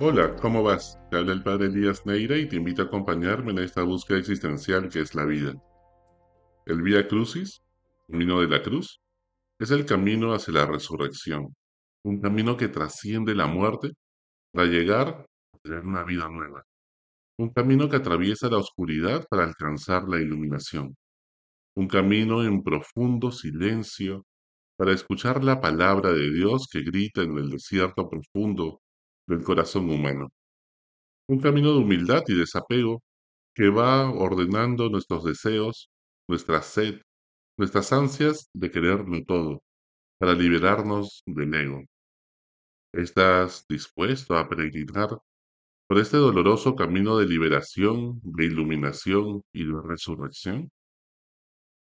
Hola, ¿cómo vas? Te habla el padre Elías Neira y te invito a acompañarme en esta búsqueda existencial que es la vida. El Vía Crucis, camino de la cruz, es el camino hacia la resurrección, un camino que trasciende la muerte para llegar a tener una vida nueva, un camino que atraviesa la oscuridad para alcanzar la iluminación, un camino en profundo silencio para escuchar la palabra de Dios que grita en el desierto profundo del corazón humano. Un camino de humildad y desapego que va ordenando nuestros deseos, nuestra sed, nuestras ansias de quererlo todo, para liberarnos del ego. ¿Estás dispuesto a peregrinar por este doloroso camino de liberación, de iluminación y de resurrección?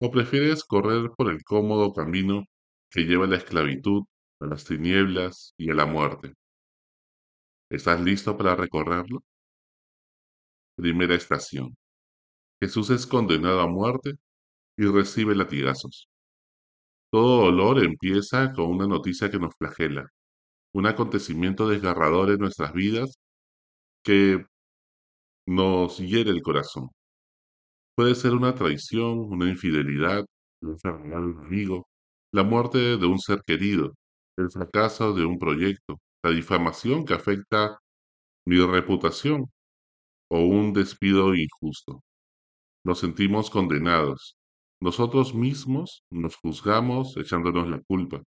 ¿O prefieres correr por el cómodo camino que lleva a la esclavitud, a las tinieblas y a la muerte? ¿Estás listo para recorrerlo? Primera estación. Jesús es condenado a muerte y recibe latigazos. Todo dolor empieza con una noticia que nos flagela, un acontecimiento desgarrador en nuestras vidas que nos hiere el corazón. Puede ser una traición, una infidelidad, la enfermedad de un amigo, la muerte de un ser querido, el fracaso de un proyecto, la difamación que afecta mi reputación o un despido injusto. Nos sentimos condenados. Nosotros mismos nos juzgamos echándonos la culpa.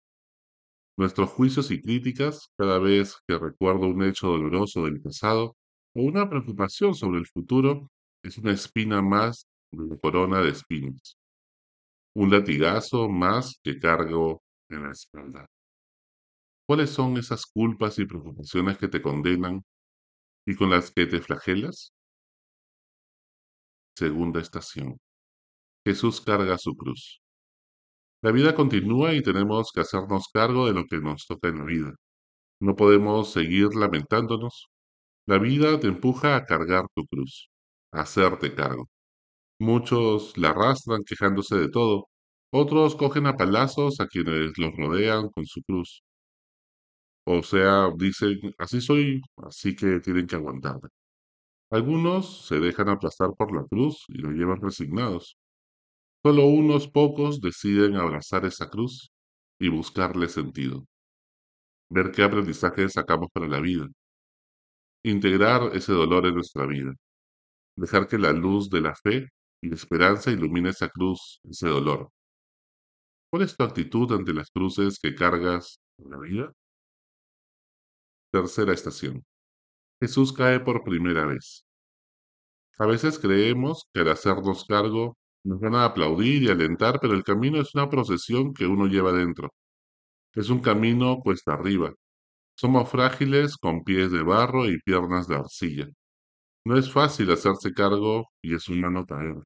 Nuestros juicios y críticas, cada vez que recuerdo un hecho doloroso del pasado o una preocupación sobre el futuro, es una espina más de la corona de espinas. Un latigazo más que cargo en la espalda. ¿Cuáles son esas culpas y preocupaciones que te condenan y con las que te flagelas? Segunda estación. Jesús carga su cruz. La vida continúa y tenemos que hacernos cargo de lo que nos toca en la vida. No podemos seguir lamentándonos. La vida te empuja a cargar tu cruz, a hacerte cargo. Muchos la arrastran quejándose de todo. Otros cogen a palazos a quienes los rodean con su cruz. O sea, dicen, así soy, así que tienen que aguantarme. Algunos se dejan aplastar por la cruz y lo llevan resignados. Solo unos pocos deciden abrazar esa cruz y buscarle sentido. Ver qué aprendizaje sacamos para la vida. Integrar ese dolor en nuestra vida. Dejar que la luz de la fe y la esperanza ilumine esa cruz, ese dolor. ¿Cuál es tu actitud ante las cruces que cargas en la vida? Tercera estación. Jesús cae por primera vez. A veces creemos que al hacernos cargo nos van a aplaudir y alentar, pero el camino es una procesión que uno lleva dentro. Es un camino cuesta arriba. Somos frágiles con pies de barro y piernas de arcilla. No es fácil hacerse cargo y es humano caer.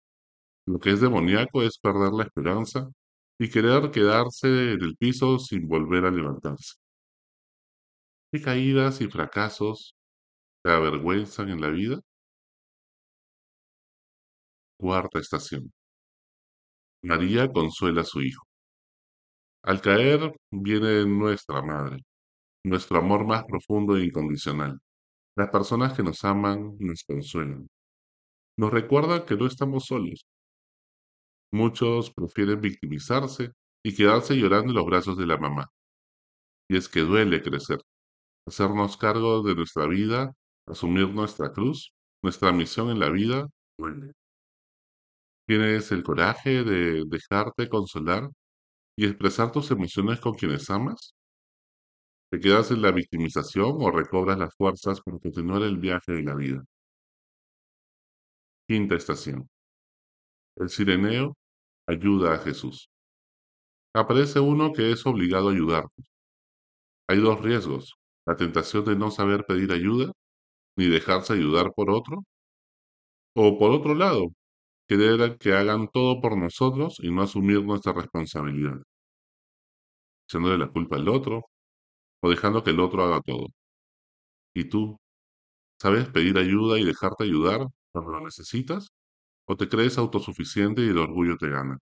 Lo que es demoníaco es perder la esperanza y querer quedarse en el piso sin volver a levantarse. ¿Qué caídas y fracasos te avergüenzan en la vida? Cuarta estación. María consuela a su hijo. Al caer viene nuestra madre, nuestro amor más profundo e incondicional. Las personas que nos aman nos consuelan. Nos recuerdan que no estamos solos. Muchos prefieren victimizarse y quedarse llorando en los brazos de la mamá. Y es que duele crecer, hacernos cargo de nuestra vida, asumir nuestra cruz, nuestra misión en la vida. ¿Tienes el coraje de dejarte consolar y expresar tus emociones con quienes amas? ¿Te quedas en la victimización o recobras las fuerzas para continuar el viaje de la vida? Quinta estación. El sireneo ayuda a Jesús. Aparece uno que es obligado a ayudarnos. Hay dos riesgos, la tentación de no saber pedir ayuda, ni dejarse ayudar por otro, o por otro lado, querer que hagan todo por nosotros y no asumir nuestra responsabilidad, echándole la culpa al otro o dejando que el otro haga todo. ¿Y tú? ¿Sabes pedir ayuda y dejarte ayudar cuando lo necesitas? ¿O te crees autosuficiente y el orgullo te gana?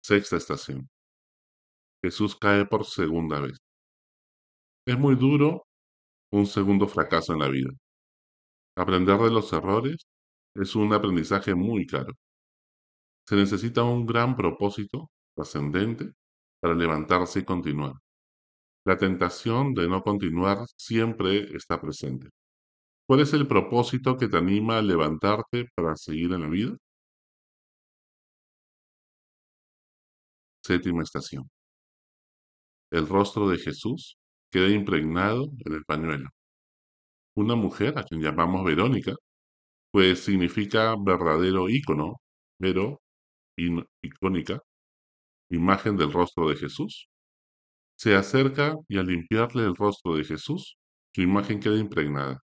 Sexta estación. Jesús cae por segunda vez. Es muy duro un segundo fracaso en la vida. Aprender de los errores es un aprendizaje muy caro. Se necesita un gran propósito trascendente para levantarse y continuar. La tentación de no continuar siempre está presente. ¿Cuál es el propósito que te anima a levantarte para seguir en la vida? Séptima estación. El rostro de Jesús queda impregnado en el pañuelo. Una mujer, a quien llamamos Verónica, pues significa verdadero ícono, pero icónica, imagen del rostro de Jesús. Se acerca y al limpiarle el rostro de Jesús, su imagen queda impregnada.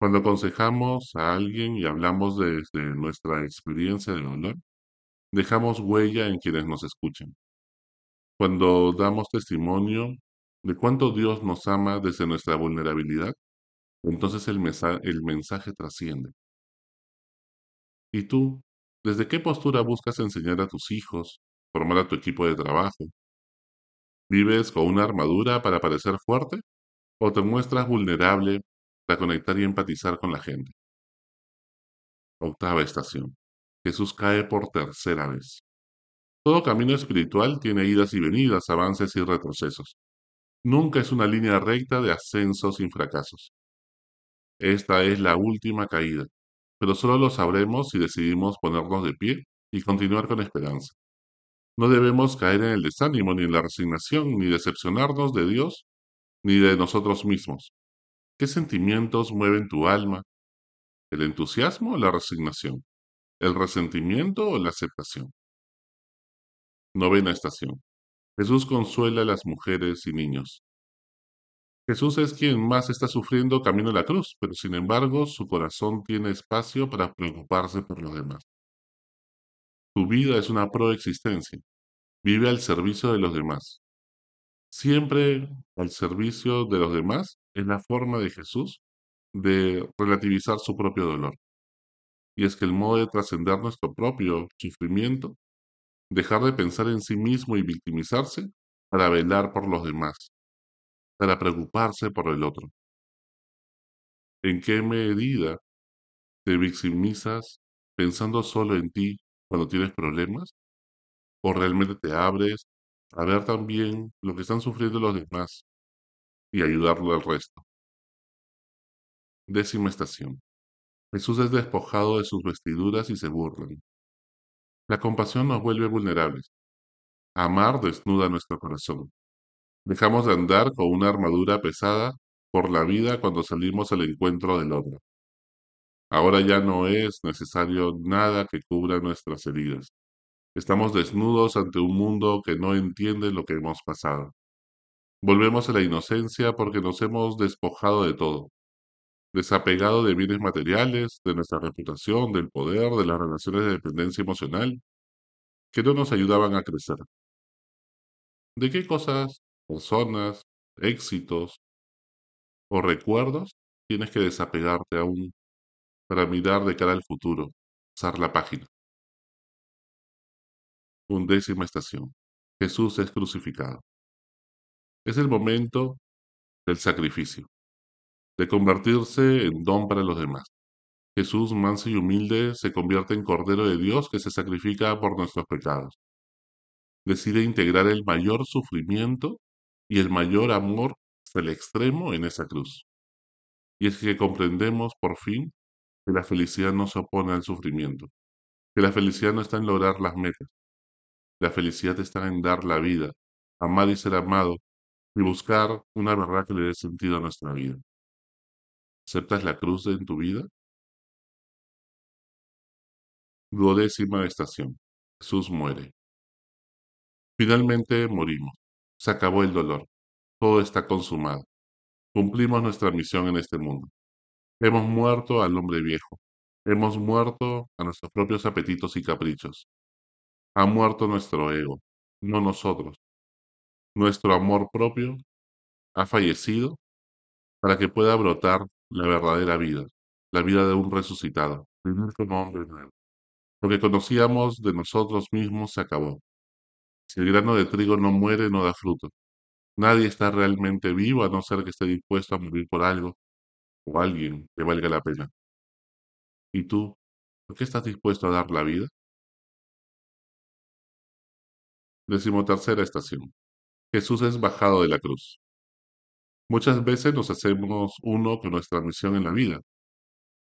Cuando aconsejamos a alguien y hablamos desde nuestra experiencia de dolor, dejamos huella en quienes nos escuchan. Cuando damos testimonio de cuánto Dios nos ama desde nuestra vulnerabilidad, entonces el, mensaje trasciende. ¿Y tú, desde qué postura buscas enseñar a tus hijos, formar a tu equipo de trabajo? ¿Vives con una armadura para parecer fuerte? ¿O te muestras vulnerable para conectar y empatizar con la gente? Octava estación. Jesús cae por tercera vez. Todo camino espiritual tiene idas y venidas, avances y retrocesos. Nunca es una línea recta de ascensos sin fracasos. Esta es la última caída, pero solo lo sabremos si decidimos ponernos de pie y continuar con esperanza. No debemos caer en el desánimo ni en la resignación, ni decepcionarnos de Dios ni de nosotros mismos. ¿Qué sentimientos mueven tu alma? ¿El entusiasmo o la resignación? ¿El resentimiento o la aceptación? Novena estación. Jesús consuela a las mujeres y niños. Jesús es quien más está sufriendo camino a la cruz, pero sin embargo su corazón tiene espacio para preocuparse por los demás. Tu vida es una proexistencia. Vive al servicio de los demás. Siempre al servicio de los demás es la forma de Jesús de relativizar su propio dolor. Y es que el modo de trascender nuestro propio sufrimiento, dejar de pensar en sí mismo y victimizarse para velar por los demás, para preocuparse por el otro. ¿En qué medida te victimizas pensando solo en ti cuando tienes problemas? ¿O realmente te abres a ver también lo que están sufriendo los demás y ayudarlo al resto? Décima estación. Jesús es despojado de sus vestiduras y se burlan. La compasión nos vuelve vulnerables. Amar desnuda nuestro corazón. Dejamos de andar con una armadura pesada por la vida cuando salimos al encuentro del otro. Ahora ya no es necesario nada que cubra nuestras heridas. Estamos desnudos ante un mundo que no entiende lo que hemos pasado. Volvemos a la inocencia porque nos hemos despojado de todo, desapegado de bienes materiales, de nuestra reputación, del poder, de las relaciones de dependencia emocional, que no nos ayudaban a crecer. ¿De qué cosas, personas, éxitos o recuerdos tienes que desapegarte aún para mirar de cara al futuro, pasar la página? Undécima estación. Jesús es crucificado. Es el momento del sacrificio, de convertirse en don para los demás. Jesús, manso y humilde, se convierte en Cordero de Dios que se sacrifica por nuestros pecados. Decide integrar el mayor sufrimiento y el mayor amor hasta el extremo en esa cruz. Y es que comprendemos por fin que la felicidad no se opone al sufrimiento, que la felicidad no está en lograr las metas, la felicidad está en dar la vida, amar y ser amado, y buscar una verdad que le dé sentido a nuestra vida. ¿Aceptas la cruz en tu vida? Duodécima estación. Jesús muere. Finalmente morimos. Se acabó el dolor. Todo está consumado. Cumplimos nuestra misión en este mundo. Hemos muerto al hombre viejo. Hemos muerto a nuestros propios apetitos y caprichos. Ha muerto nuestro ego, no nosotros. Nuestro amor propio ha fallecido para que pueda brotar la verdadera vida, la vida de un resucitado, vivir como hombre nuevo. Lo que conocíamos de nosotros mismos se acabó. Si el grano de trigo no muere, no da fruto. Nadie está realmente vivo a no ser que esté dispuesto a morir por algo o alguien que valga la pena. ¿Y tú, por qué estás dispuesto a dar la vida? Decimotercera estación. Jesús es bajado de la cruz. Muchas veces nos hacemos uno con nuestra misión en la vida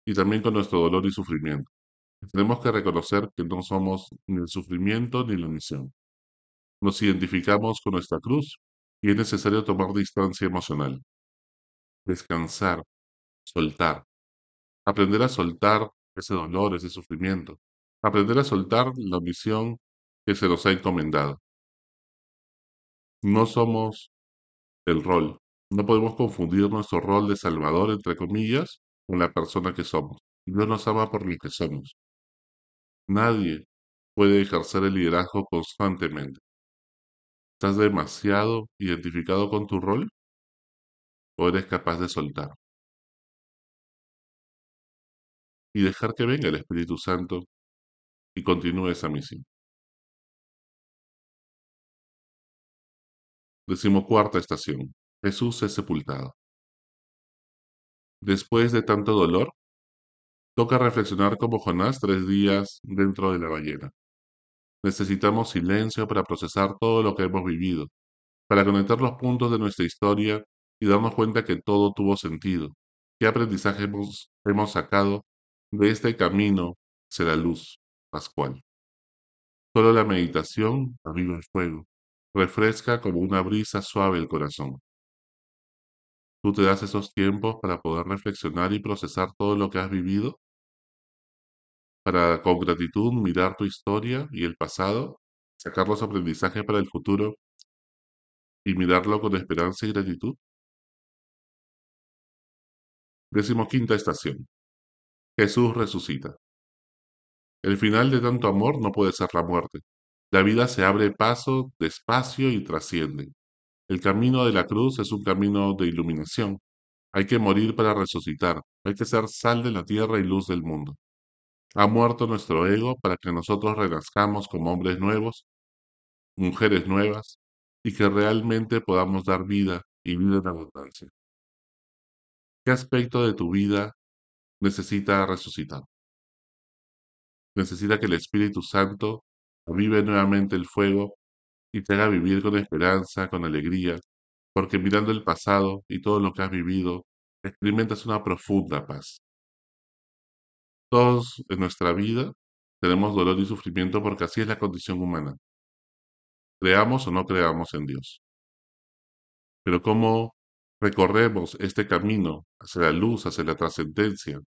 y también con nuestro dolor y sufrimiento. Tenemos que reconocer que no somos ni el sufrimiento ni la misión. Nos identificamos con nuestra cruz y es necesario tomar distancia emocional. Descansar, soltar. Aprender a soltar ese dolor, ese sufrimiento. Aprender a soltar la misión que se nos ha encomendado. No somos el rol. No podemos confundir nuestro rol de salvador, entre comillas, con la persona que somos. Dios nos ama por lo que somos. Nadie puede ejercer el liderazgo constantemente. ¿Estás demasiado identificado con tu rol? ¿O eres capaz de soltar? Y dejar que venga el Espíritu Santo y continúe esa misión. Decimocuarta estación. Jesús es sepultado. Después de tanto dolor, toca reflexionar como Jonás tres días dentro de la ballena. Necesitamos silencio para procesar todo lo que hemos vivido, para conectar los puntos de nuestra historia y darnos cuenta que todo tuvo sentido. ¿Qué aprendizaje hemos, hemos sacado de este camino la luz pascual? Solo la meditación aviva el fuego, refresca como una brisa suave el corazón. ¿Tú te das esos tiempos para poder reflexionar y procesar todo lo que has vivido? Para con gratitud mirar tu historia y el pasado, sacar los aprendizajes para el futuro y mirarlo con esperanza y gratitud? Decimoquinta estación. Jesús resucita. El final de tanto amor no puede ser la muerte. La vida se abre paso despacio y trasciende. El camino de la cruz es un camino de iluminación. Hay que morir para resucitar. Hay que ser sal de la tierra y luz del mundo. Ha muerto nuestro ego para que nosotros renazcamos como hombres nuevos, mujeres nuevas, y que realmente podamos dar vida y vida en abundancia. ¿Qué aspecto de tu vida necesita resucitar? Necesita que el Espíritu Santo avive nuevamente el fuego y te haga vivir con esperanza, con alegría, porque mirando el pasado y todo lo que has vivido, experimentas una profunda paz. Todos en nuestra vida tenemos dolor y sufrimiento porque así es la condición humana. Creamos o no creamos en Dios. Pero ¿cómo recorremos este camino hacia la luz, hacia la trascendencia?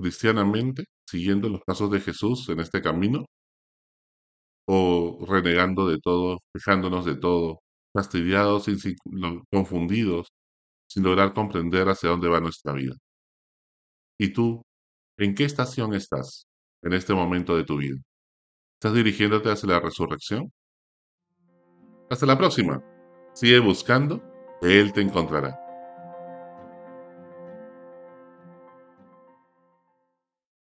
Cristianamente, siguiendo los pasos de Jesús en este camino, o renegando de todo, quejándonos de todo, fastidiados, confundidos, sin lograr comprender hacia dónde va nuestra vida. ¿Y tú, en qué estación estás en este momento de tu vida? ¿Estás dirigiéndote hacia la resurrección? Hasta la próxima. Sigue buscando, Él te encontrará.